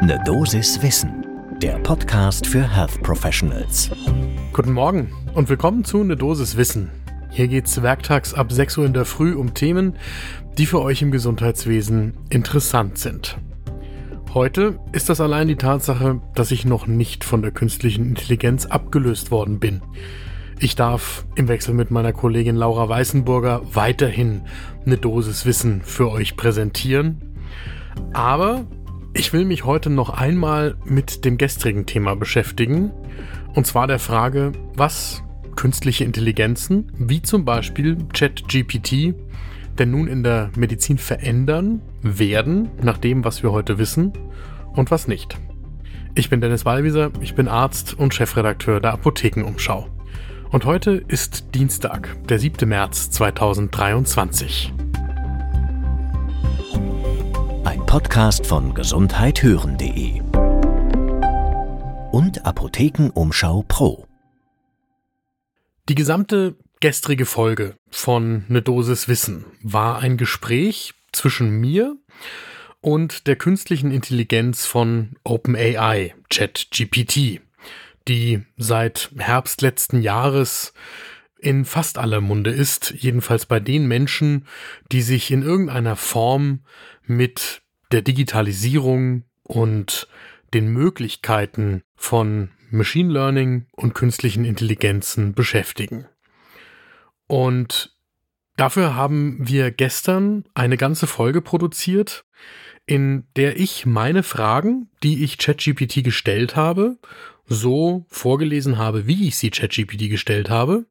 Ne Dosis Wissen, der Podcast für Health Professionals. Guten Morgen und willkommen zu Ne Dosis Wissen. Hier geht's werktags ab 6 Uhr in der Früh um Themen, die für euch im Gesundheitswesen interessant sind. Heute ist das allein die Tatsache, dass ich noch nicht von der künstlichen Intelligenz abgelöst worden bin. Ich darf im Wechsel mit meiner Kollegin Laura Weißenburger weiterhin eine Dosis Wissen für euch präsentieren. Aber ich will mich heute noch einmal mit dem gestrigen Thema beschäftigen. Und zwar der Frage, was künstliche Intelligenzen, wie zum Beispiel ChatGPT, denn nun in der Medizin verändern werden, nach dem, was wir heute wissen und was nicht. Ich bin Dennis Wallwieser, ich bin Arzt und Chefredakteur der Apothekenumschau. Und heute ist Dienstag, der 7. März 2023. Podcast von gesundheithören.de und Apothekenumschau Pro. Die gesamte gestrige Folge von Ne Dosis Wissen war ein Gespräch zwischen mir und der künstlichen Intelligenz von OpenAI, ChatGPT, die seit Herbst letzten Jahres in fast aller Munde ist, jedenfalls bei den Menschen, die sich in irgendeiner Form mit der Digitalisierung und den Möglichkeiten von Machine Learning und künstlichen Intelligenzen beschäftigen. Und dafür haben wir gestern eine ganze Folge produziert, in der ich meine Fragen, die ich ChatGPT gestellt habe, so vorgelesen habe, wie ich sie ChatGPT gestellt habe.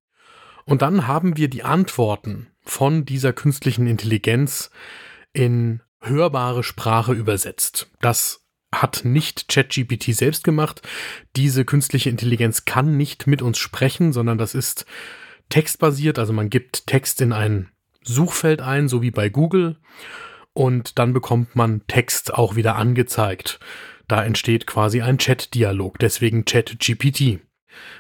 Und dann haben wir die Antworten von dieser künstlichen Intelligenz in hörbare Sprache übersetzt. Das hat nicht ChatGPT selbst gemacht. Diese künstliche Intelligenz kann nicht mit uns sprechen, sondern das ist textbasiert. Also man gibt Text in ein Suchfeld ein, so wie bei Google. Und dann bekommt man Text auch wieder angezeigt. Da entsteht quasi ein Chat-Dialog, deswegen ChatGPT.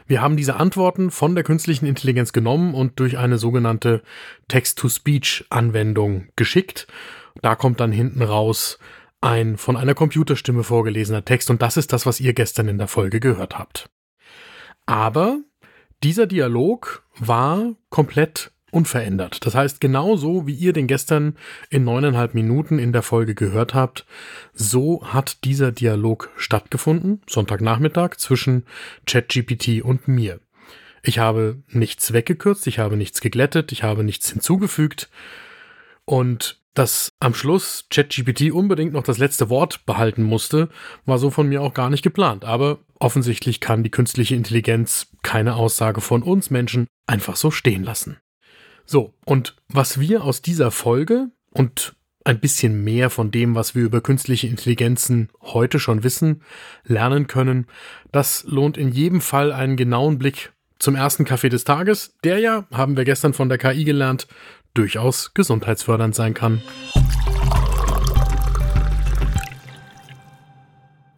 Wir haben diese Antworten von der künstlichen Intelligenz genommen und durch eine sogenannte Text-to-Speech-Anwendung geschickt. Da kommt dann hinten raus ein von einer Computerstimme vorgelesener Text und das ist das, was ihr gestern in der Folge gehört habt. Aber dieser Dialog war komplett unverändert. Das heißt, genauso wie ihr den gestern in neuneinhalb Minuten in der Folge gehört habt, so hat dieser Dialog stattgefunden, Sonntagnachmittag, zwischen ChatGPT und mir. Ich habe nichts weggekürzt, ich habe nichts geglättet, ich habe nichts hinzugefügt und dass am Schluss ChatGPT unbedingt noch das letzte Wort behalten musste, war so von mir auch gar nicht geplant. Aber offensichtlich kann die künstliche Intelligenz keine Aussage von uns Menschen einfach so stehen lassen. So, und was wir aus dieser Folge und ein bisschen mehr von dem, was wir über künstliche Intelligenzen heute schon wissen, lernen können, das lohnt in jedem Fall einen genauen Blick zum ersten Kaffee des Tages, der ja, haben wir gestern von der KI gelernt, durchaus gesundheitsfördernd sein kann.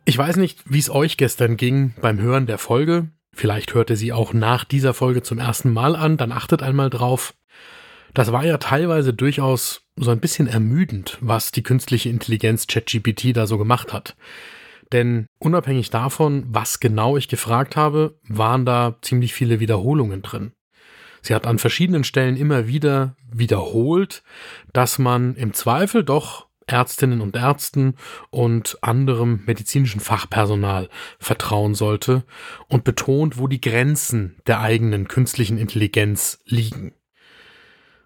Ich weiß nicht, wie es euch gestern ging beim Hören der Folge. Vielleicht hört ihr sie auch nach dieser Folge zum ersten Mal an, dann achtet einmal drauf. Das war ja teilweise durchaus so ein bisschen ermüdend, was die künstliche Intelligenz ChatGPT da so gemacht hat. Denn unabhängig davon, was genau ich gefragt habe, waren da ziemlich viele Wiederholungen drin. Sie hat an verschiedenen Stellen immer wieder wiederholt, dass man im Zweifel doch Ärztinnen und Ärzten und anderem medizinischen Fachpersonal vertrauen sollte und betont, wo die Grenzen der eigenen künstlichen Intelligenz liegen.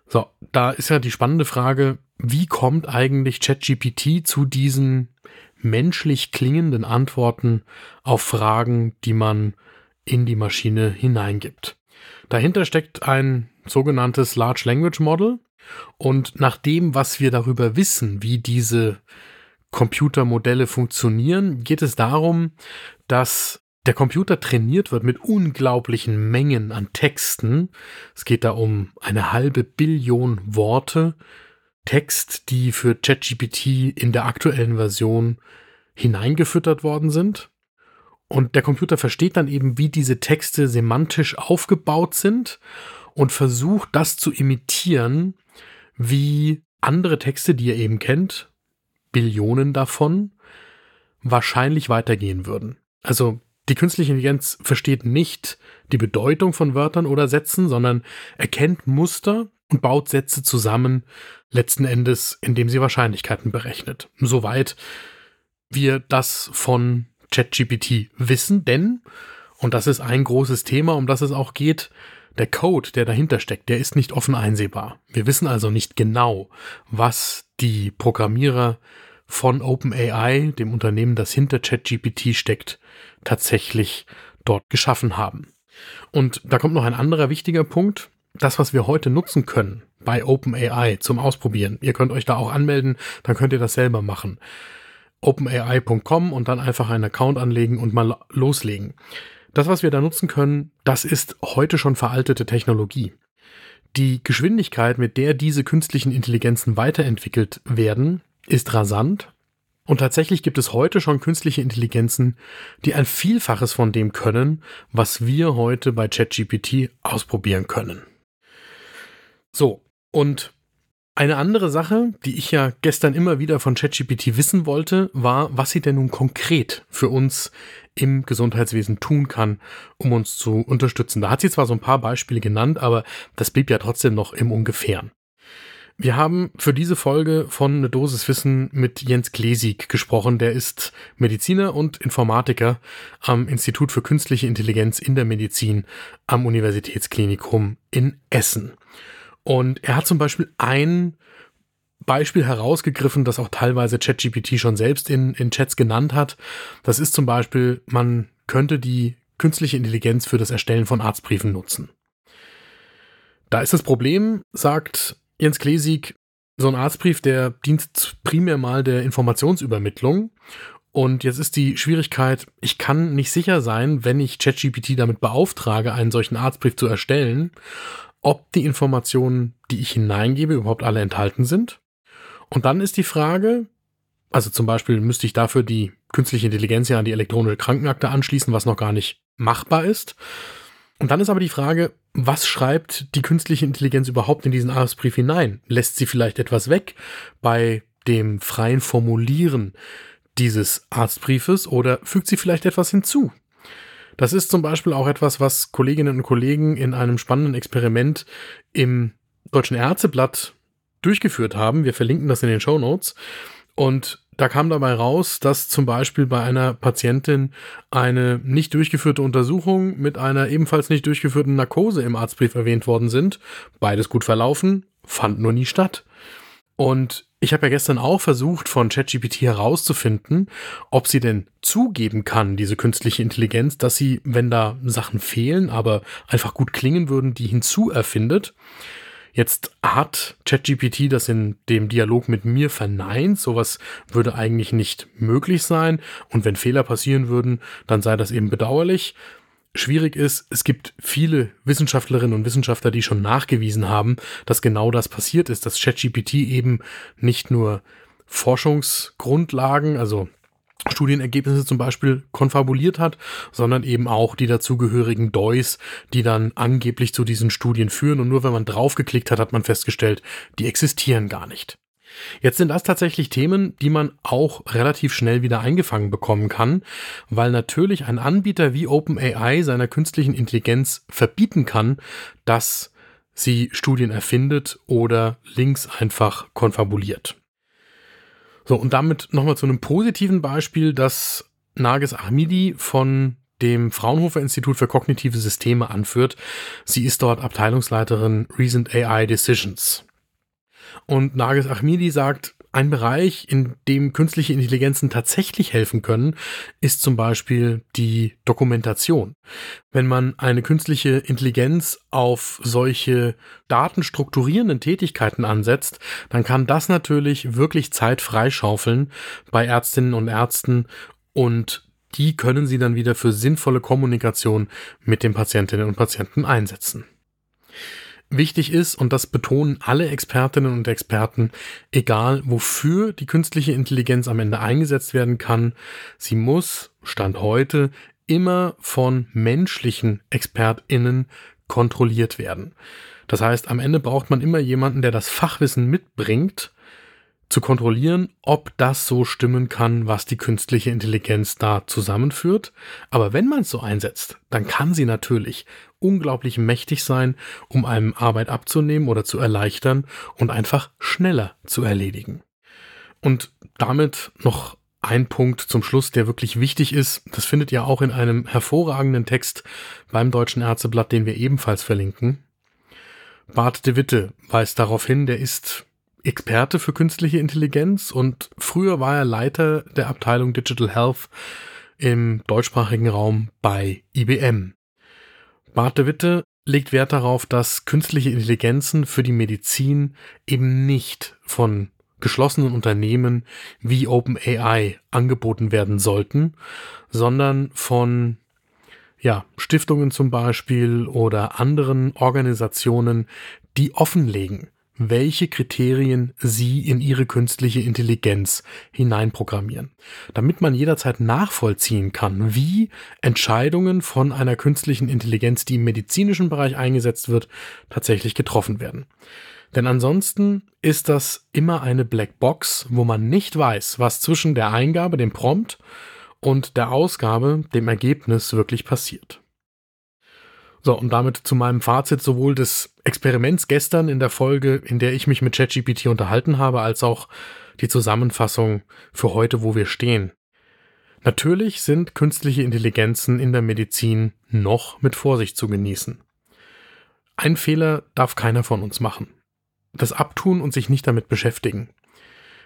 So, da ist ja die spannende Frage, wie kommt eigentlich ChatGPT zu diesen menschlich klingenden Antworten auf Fragen, die man in die Maschine hineingibt? Dahinter steckt ein sogenanntes Large Language Model. Und nach dem, was wir darüber wissen, wie diese Computermodelle funktionieren, geht es darum, dass der Computer trainiert wird mit unglaublichen Mengen an Texten. Es geht da um eine halbe Billion Worte. Text, die für ChatGPT in der aktuellen Version hineingefüttert worden sind. Und der Computer versteht dann eben, wie diese Texte semantisch aufgebaut sind und versucht das zu imitieren, wie andere Texte, die ihr eben kennt, Billionen davon, wahrscheinlich weitergehen würden. Also die künstliche Intelligenz versteht nicht die Bedeutung von Wörtern oder Sätzen, sondern erkennt Muster und baut Sätze zusammen, letzten Endes, indem sie Wahrscheinlichkeiten berechnet. Soweit wir das von ChatGPT wissen, denn, und das ist ein großes Thema, um das es auch geht, der Code, der dahinter steckt, der ist nicht offen einsehbar. Wir wissen also nicht genau, was die Programmierer von OpenAI, dem Unternehmen, das hinter ChatGPT steckt, tatsächlich dort geschaffen haben. Und da kommt noch ein anderer wichtiger Punkt. Das, was wir heute nutzen können bei OpenAI zum Ausprobieren. Ihr könnt euch da auch anmelden, dann könnt ihr das selber machen. OpenAI.com und dann einfach einen Account anlegen und mal loslegen. Das, was wir da nutzen können, das ist heute schon veraltete Technologie. Die Geschwindigkeit, mit der diese künstlichen Intelligenzen weiterentwickelt werden, ist rasant. Und tatsächlich gibt es heute schon künstliche Intelligenzen, die ein Vielfaches von dem können, was wir heute bei ChatGPT ausprobieren können. So, und eine andere Sache, die ich ja gestern immer wieder von ChatGPT wissen wollte, war, was sie denn nun konkret für uns im Gesundheitswesen tun kann, um uns zu unterstützen. Da hat sie zwar so ein paar Beispiele genannt, aber das blieb ja trotzdem noch im Ungefähren. Wir haben für diese Folge von eine Dosis Wissen mit Jens Klesig gesprochen. Der ist Mediziner und Informatiker am Institut für Künstliche Intelligenz in der Medizin am Universitätsklinikum in Essen. Und er hat zum Beispiel ein Beispiel herausgegriffen, das auch teilweise ChatGPT schon selbst in, in Chats genannt hat. Das ist zum Beispiel, man könnte die künstliche Intelligenz für das Erstellen von Arztbriefen nutzen. Da ist das Problem, sagt Jens Klesig, so ein Arztbrief, der dient primär mal der Informationsübermittlung. Und jetzt ist die Schwierigkeit, ich kann nicht sicher sein, wenn ich ChatGPT damit beauftrage, einen solchen Arztbrief zu erstellen, ob die Informationen, die ich hineingebe, überhaupt alle enthalten sind. Und dann ist die Frage, also zum Beispiel müsste ich dafür die künstliche Intelligenz ja an die elektronische Krankenakte anschließen, was noch gar nicht machbar ist. Und dann ist aber die Frage, was schreibt die künstliche Intelligenz überhaupt in diesen Arztbrief hinein? Lässt sie vielleicht etwas weg bei dem freien Formulieren dieses Arztbriefes oder fügt sie vielleicht etwas hinzu? Das ist zum Beispiel auch etwas, was Kolleginnen und Kollegen in einem spannenden Experiment im Deutschen Ärzteblatt durchgeführt haben. Wir verlinken das in den Show Notes. Und da kam dabei raus, dass zum Beispiel bei einer Patientin eine nicht durchgeführte Untersuchung mit einer ebenfalls nicht durchgeführten Narkose im Arztbrief erwähnt worden sind. Beides gut verlaufen, fand nur nie statt. Und ich habe ja gestern auch versucht, von ChatGPT herauszufinden, ob sie denn zugeben kann, diese künstliche Intelligenz, dass sie, wenn da Sachen fehlen, aber einfach gut klingen würden, die hinzuerfindet. Jetzt hat ChatGPT das in dem Dialog mit mir verneint. Sowas würde eigentlich nicht möglich sein. Und wenn Fehler passieren würden, dann sei das eben bedauerlich schwierig ist, es gibt viele Wissenschaftlerinnen und Wissenschaftler, die schon nachgewiesen haben, dass genau das passiert ist, dass ChatGPT eben nicht nur Forschungsgrundlagen, also Studienergebnisse zum Beispiel konfabuliert hat, sondern eben auch die dazugehörigen DOIs, die dann angeblich zu diesen Studien führen. Und nur wenn man draufgeklickt hat, hat man festgestellt, die existieren gar nicht. Jetzt sind das tatsächlich Themen, die man auch relativ schnell wieder eingefangen bekommen kann, weil natürlich ein Anbieter wie OpenAI seiner künstlichen Intelligenz verbieten kann, dass sie Studien erfindet oder Links einfach konfabuliert. So, und damit nochmal zu einem positiven Beispiel, das Nages Ahmidi von dem Fraunhofer Institut für kognitive Systeme anführt. Sie ist dort Abteilungsleiterin Recent AI Decisions. Und Nagis Ahmidi sagt, ein Bereich, in dem künstliche Intelligenzen tatsächlich helfen können, ist zum Beispiel die Dokumentation. Wenn man eine künstliche Intelligenz auf solche datenstrukturierenden Tätigkeiten ansetzt, dann kann das natürlich wirklich Zeit freischaufeln bei Ärztinnen und Ärzten und die können sie dann wieder für sinnvolle Kommunikation mit den Patientinnen und Patienten einsetzen. Wichtig ist, und das betonen alle Expertinnen und Experten, egal wofür die künstliche Intelligenz am Ende eingesetzt werden kann, sie muss, Stand heute, immer von menschlichen Expertinnen kontrolliert werden. Das heißt, am Ende braucht man immer jemanden, der das Fachwissen mitbringt, zu kontrollieren, ob das so stimmen kann, was die künstliche Intelligenz da zusammenführt. Aber wenn man es so einsetzt, dann kann sie natürlich unglaublich mächtig sein, um einem Arbeit abzunehmen oder zu erleichtern und einfach schneller zu erledigen. Und damit noch ein Punkt zum Schluss, der wirklich wichtig ist. Das findet ihr auch in einem hervorragenden Text beim Deutschen Ärzteblatt, den wir ebenfalls verlinken. Bart de Witte weist darauf hin, der ist Experte für künstliche Intelligenz und früher war er Leiter der Abteilung Digital Health im deutschsprachigen Raum bei IBM. Bart de Witte legt Wert darauf, dass künstliche Intelligenzen für die Medizin eben nicht von geschlossenen Unternehmen wie OpenAI angeboten werden sollten, sondern von ja, Stiftungen zum Beispiel oder anderen Organisationen, die offenlegen, welche Kriterien sie in ihre künstliche Intelligenz hineinprogrammieren, damit man jederzeit nachvollziehen kann, wie Entscheidungen von einer künstlichen Intelligenz, die im medizinischen Bereich eingesetzt wird, tatsächlich getroffen werden. Denn ansonsten ist das immer eine Blackbox, wo man nicht weiß, was zwischen der Eingabe, dem Prompt und der Ausgabe, dem Ergebnis wirklich passiert. So, und damit zu meinem Fazit sowohl des Experiments gestern in der Folge, in der ich mich mit ChatGPT unterhalten habe, als auch die Zusammenfassung für heute, wo wir stehen. Natürlich sind künstliche Intelligenzen in der Medizin noch mit Vorsicht zu genießen. Ein Fehler darf keiner von uns machen. Das Abtun und sich nicht damit beschäftigen.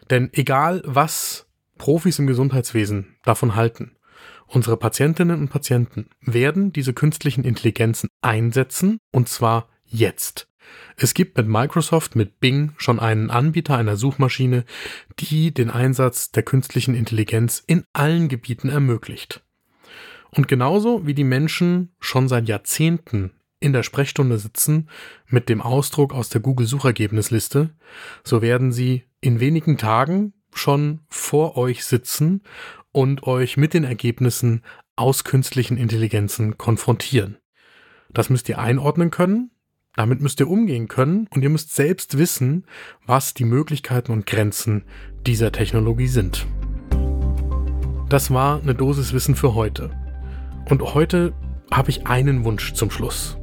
Denn egal was Profis im Gesundheitswesen davon halten, Unsere Patientinnen und Patienten werden diese künstlichen Intelligenzen einsetzen und zwar jetzt. Es gibt mit Microsoft, mit Bing schon einen Anbieter einer Suchmaschine, die den Einsatz der künstlichen Intelligenz in allen Gebieten ermöglicht. Und genauso wie die Menschen schon seit Jahrzehnten in der Sprechstunde sitzen mit dem Ausdruck aus der Google-Suchergebnisliste, so werden sie in wenigen Tagen schon vor euch sitzen und euch mit den Ergebnissen aus künstlichen Intelligenzen konfrontieren. Das müsst ihr einordnen können, damit müsst ihr umgehen können und ihr müsst selbst wissen, was die Möglichkeiten und Grenzen dieser Technologie sind. Das war eine Dosis Wissen für heute. Und heute habe ich einen Wunsch zum Schluss.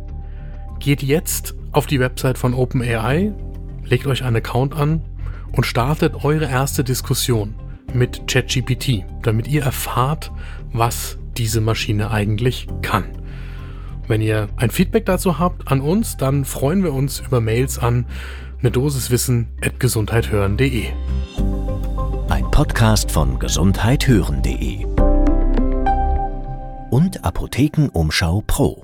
Geht jetzt auf die Website von OpenAI, legt euch einen Account an und startet eure erste Diskussion mit ChatGPT, damit ihr erfahrt, was diese Maschine eigentlich kann. Wenn ihr ein Feedback dazu habt an uns, dann freuen wir uns über Mails an eine Dosiswissen at gesundheithören.de. Ein Podcast von gesundheithören.de und Apothekenumschau Pro.